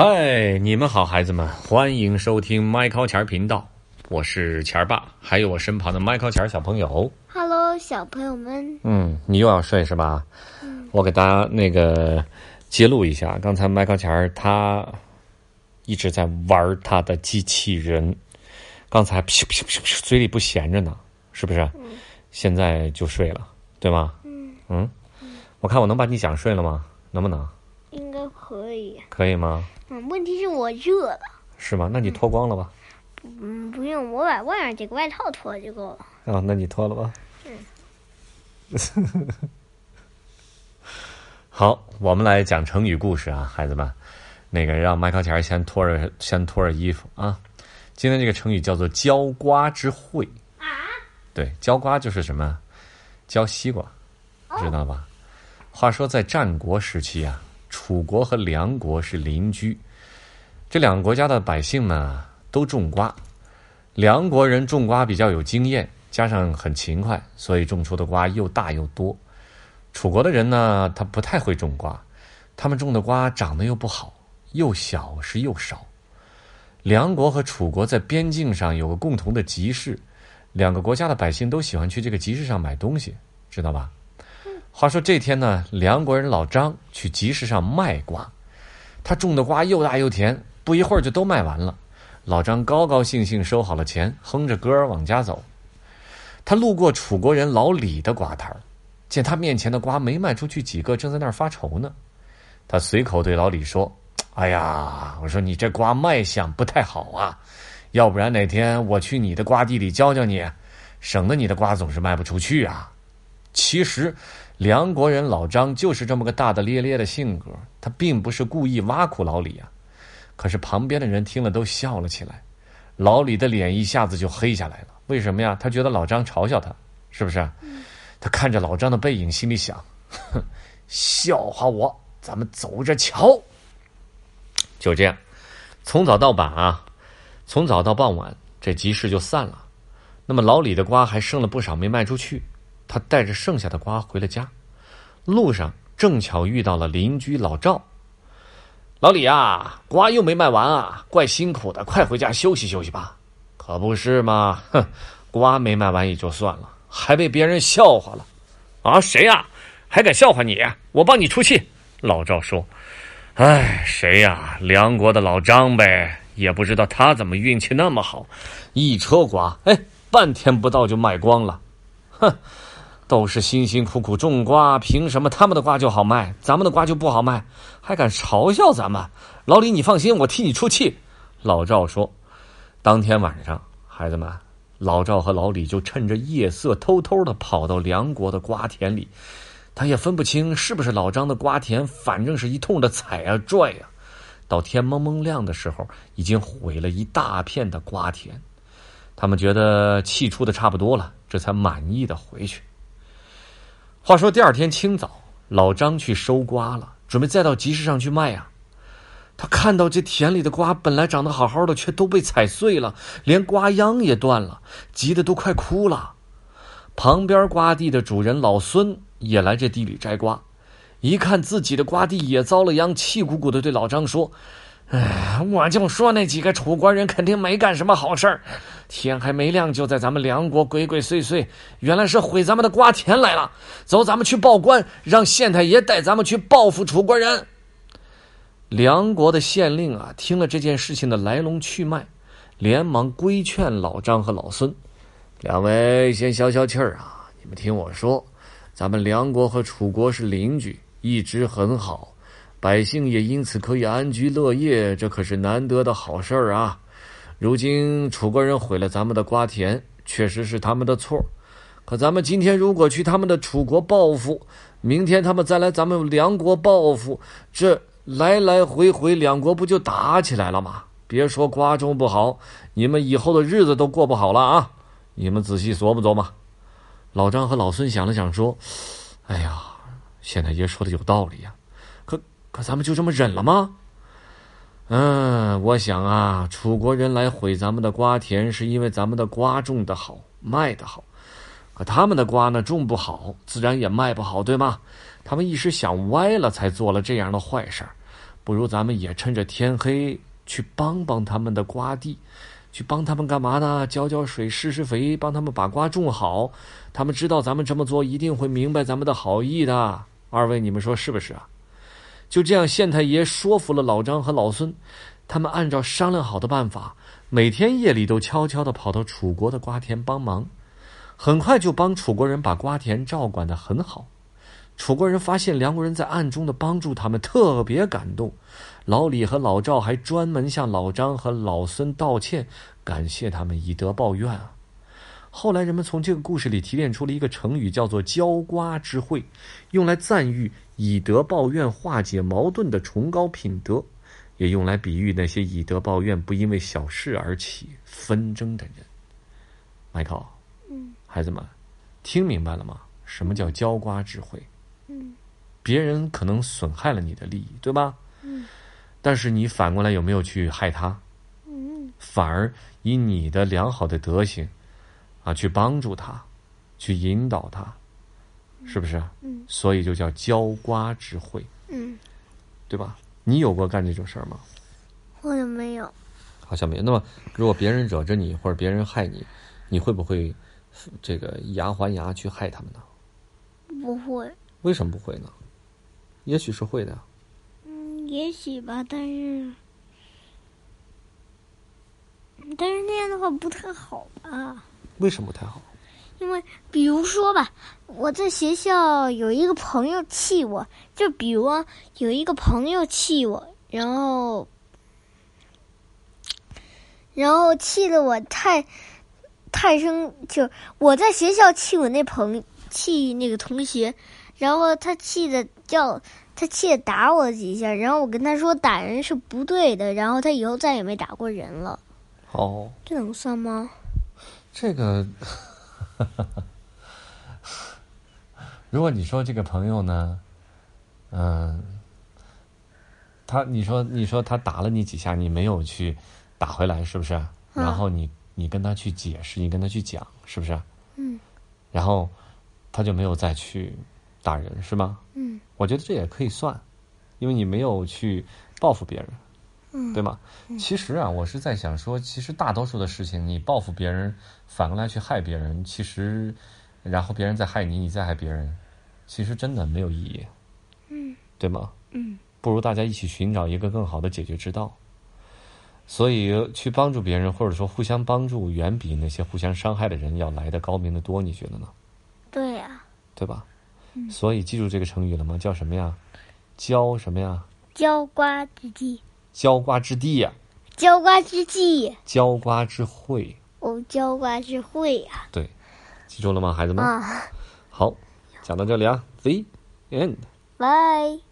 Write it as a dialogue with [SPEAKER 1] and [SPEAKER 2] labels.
[SPEAKER 1] 嗨，你们好，孩子们，欢迎收听麦考钱儿频道，我是钱儿爸，还有我身旁的麦考钱儿小朋友。
[SPEAKER 2] Hello，小朋友们，
[SPEAKER 1] 嗯，你又要睡是吧？我给大家那个揭露一下，刚才麦考钱儿他一直在玩他的机器人，刚才噗噗噗噗嘴里不闲着呢，是不是？现在就睡了，对吗？嗯我看我能把你讲睡了吗？能不能？
[SPEAKER 2] 应该可以。
[SPEAKER 1] 可以吗？
[SPEAKER 2] 嗯，问题是我热了。
[SPEAKER 1] 是吗？那你脱光了吧？
[SPEAKER 2] 嗯，不用，我把外面这个外套脱了就够了。
[SPEAKER 1] 啊、那你脱了吧。嗯 好，我们来讲成语故事啊，孩子们，那个让麦克钱儿先脱着先脱着衣服啊。今天这个成语叫做“浇瓜之会”
[SPEAKER 2] 啊？
[SPEAKER 1] 对，浇瓜就是什么？浇西瓜，知道吧？话说在战国时期啊，楚国和梁国是邻居，这两个国家的百姓们都种瓜。梁国人种瓜比较有经验，加上很勤快，所以种出的瓜又大又多。楚国的人呢，他不太会种瓜，他们种的瓜长得又不好，又小是又少。梁国和楚国在边境上有个共同的集市，两个国家的百姓都喜欢去这个集市上买东西，知道吧？话说这天呢，梁国人老张去集市上卖瓜，他种的瓜又大又甜，不一会儿就都卖完了。老张高高兴兴收好了钱，哼着歌儿往家走。他路过楚国人老李的瓜摊儿，见他面前的瓜没卖出去几个，正在那儿发愁呢。他随口对老李说：“哎呀，我说你这瓜卖相不太好啊，要不然哪天我去你的瓜地里教教你，省得你的瓜总是卖不出去啊。”其实，梁国人老张就是这么个大大咧咧的性格，他并不是故意挖苦老李啊。可是旁边的人听了都笑了起来，老李的脸一下子就黑下来了。为什么呀？他觉得老张嘲笑他，是不是？他看着老张的背影，心里想：哼，笑话我，咱们走着瞧。就这样，从早到晚啊，从早到傍晚，这集市就散了。那么老李的瓜还剩了不少没卖出去，他带着剩下的瓜回了家。路上正巧遇到了邻居老赵。老李啊，瓜又没卖完啊，怪辛苦的，快回家休息休息吧。可不是嘛，哼，瓜没卖完也就算了，还被别人笑话了。啊，谁呀、还敢笑话你？我帮你出气。老赵说：“哎，谁呀、梁国的老张呗，也不知道他怎么运气那么好，一车瓜，哎，半天不到就卖光了。哼，都是辛辛苦苦种瓜，凭什么他们的瓜就好卖，咱们的瓜就不好卖？还敢嘲笑咱们？老李，你放心，我替你出气。”老赵说。当天晚上，孩子们，老赵和老李就趁着夜色，偷偷的跑到梁国的瓜田里。他也分不清是不是老张的瓜田，反正是一通的踩啊拽呀、到天蒙蒙亮的时候，已经毁了一大片的瓜田。他们觉得气出的差不多了，这才满意的回去。话说第二天清早，老张去收瓜了，准备再到集市上去卖呀、他看到这田里的瓜本来长得好好的，却都被踩碎了，连瓜秧也断了，急得都快哭了。旁边瓜地的主人老孙也来这地里摘瓜，一看自己的瓜地也遭了殃，气鼓鼓的对老张说：“哎，我就说那几个楚国人肯定没干什么好事儿，天还没亮就在咱们梁国鬼鬼祟祟，原来是毁咱们的瓜田来了。走，咱们去报官，让县太爷带咱们去报复楚国人。”梁国的县令啊，听了这件事情的来龙去脉，连忙规劝老张和老孙：“两位先消消气儿啊！你们听我说，咱们梁国和楚国是邻居，一直很好，百姓也因此可以安居乐业，这可是难得的好事儿啊！如今楚国人毁了咱们的瓜田，确实是他们的错。可咱们今天如果去他们的楚国报复，明天他们再来咱们梁国报复，这……来来回回，两国不就打起来了吗？别说瓜种不好，你们以后的日子都过不好了啊！你们仔细琢磨琢磨。老张和老孙想了想，说：“哎呀，县太爷说的有道理呀、可咱们就这么忍了吗？”嗯，我想啊，楚国人来毁咱们的瓜田，是因为咱们的瓜种的好，卖的好。可他们的瓜呢，种不好，自然也卖不好，对吗？他们一时想歪了，才做了这样的坏事儿。不如咱们也趁着天黑去帮帮他们的瓜地，去帮他们干嘛呢？浇浇水、施施肥，帮他们把瓜种好。他们知道咱们这么做，一定会明白咱们的好意的。二位，你们说是不是啊？就这样，县太爷说服了老张和老孙，他们按照商量好的办法，每天夜里都悄悄地跑到楚国的瓜田帮忙。很快就帮楚国人把瓜田照管得很好，楚国人发现梁国人在暗中的帮助他们，特别感动。老李和老赵还专门向老张和老孙道歉，感谢他们以德报怨啊。后来人们从这个故事里提炼出了一个成语，叫做“浇瓜之惠”，用来赞誉以德报怨、化解矛盾的崇高品德，也用来比喻那些以德报怨、不因为小事而起纷争的人。迈克。孩子们，听明白了吗？什么叫浇瓜智慧？
[SPEAKER 2] 嗯，
[SPEAKER 1] 别人可能损害了你的利益，对吧？
[SPEAKER 2] 嗯，
[SPEAKER 1] 但是你反过来有没有去害他？
[SPEAKER 2] 嗯，
[SPEAKER 1] 反而以你的良好的德行啊，去帮助他，去引导他，是不是？
[SPEAKER 2] 嗯，
[SPEAKER 1] 所以就叫浇瓜之慧，
[SPEAKER 2] 嗯，
[SPEAKER 1] 对吧？你有过干这种事儿吗？
[SPEAKER 2] 好像没有。
[SPEAKER 1] 好像没有。那么，如果别人惹着你，或者别人害你，你会不会？这个以牙还牙去害他们呢？
[SPEAKER 2] 不会。
[SPEAKER 1] 为什么不会呢？也许是会的。
[SPEAKER 2] 嗯，也许吧，但是，但是那样的话不太好吧？
[SPEAKER 1] 为什么不太好？
[SPEAKER 2] 因为，比如说吧，我在学校有一个朋友气我，就比如有一个朋友气我，然后，然后气得我太。太生就我在学校气我那朋气那个同学，然后他气的叫他气得打我几下，然后我跟他说打人是不对的，然后他以后再也没打过人了。
[SPEAKER 1] 哦，
[SPEAKER 2] 这能算吗？
[SPEAKER 1] 这个，如果你说这个朋友呢，嗯，他你说你说他打了你几下，你没有去打回来，是不是？然后你。你跟他去解释，你跟他去讲，是不是？
[SPEAKER 2] 嗯。
[SPEAKER 1] 然后，他就没有再去打人，是吗？
[SPEAKER 2] 嗯。
[SPEAKER 1] 我觉得这也可以算，因为你没有去报复别人，
[SPEAKER 2] 嗯，
[SPEAKER 1] 对吗？其实啊，我是在想说，其实大多数的事情，你报复别人，反过来去害别人，其实，然后别人再害你，你再害别人，其实真的没有意义。
[SPEAKER 2] 嗯。
[SPEAKER 1] 对吗？
[SPEAKER 2] 嗯。
[SPEAKER 1] 不如大家一起寻找一个更好的解决之道。所以，去帮助别人，或者说互相帮助，远比那些互相伤害的人要来的高明的多。你觉得呢？
[SPEAKER 2] 对呀。
[SPEAKER 1] 对吧？
[SPEAKER 2] 嗯。
[SPEAKER 1] 所以记住这个成语了吗？叫什么呀？浇什么呀？
[SPEAKER 2] 浇瓜之地。
[SPEAKER 1] 浇瓜之地呀。
[SPEAKER 2] 浇瓜之地。
[SPEAKER 1] 浇瓜之会。
[SPEAKER 2] 哦，浇瓜之会呀。
[SPEAKER 1] 对，记住了吗，孩子们？
[SPEAKER 2] 啊。
[SPEAKER 1] 好，讲到这里啊，The end。
[SPEAKER 2] Bye。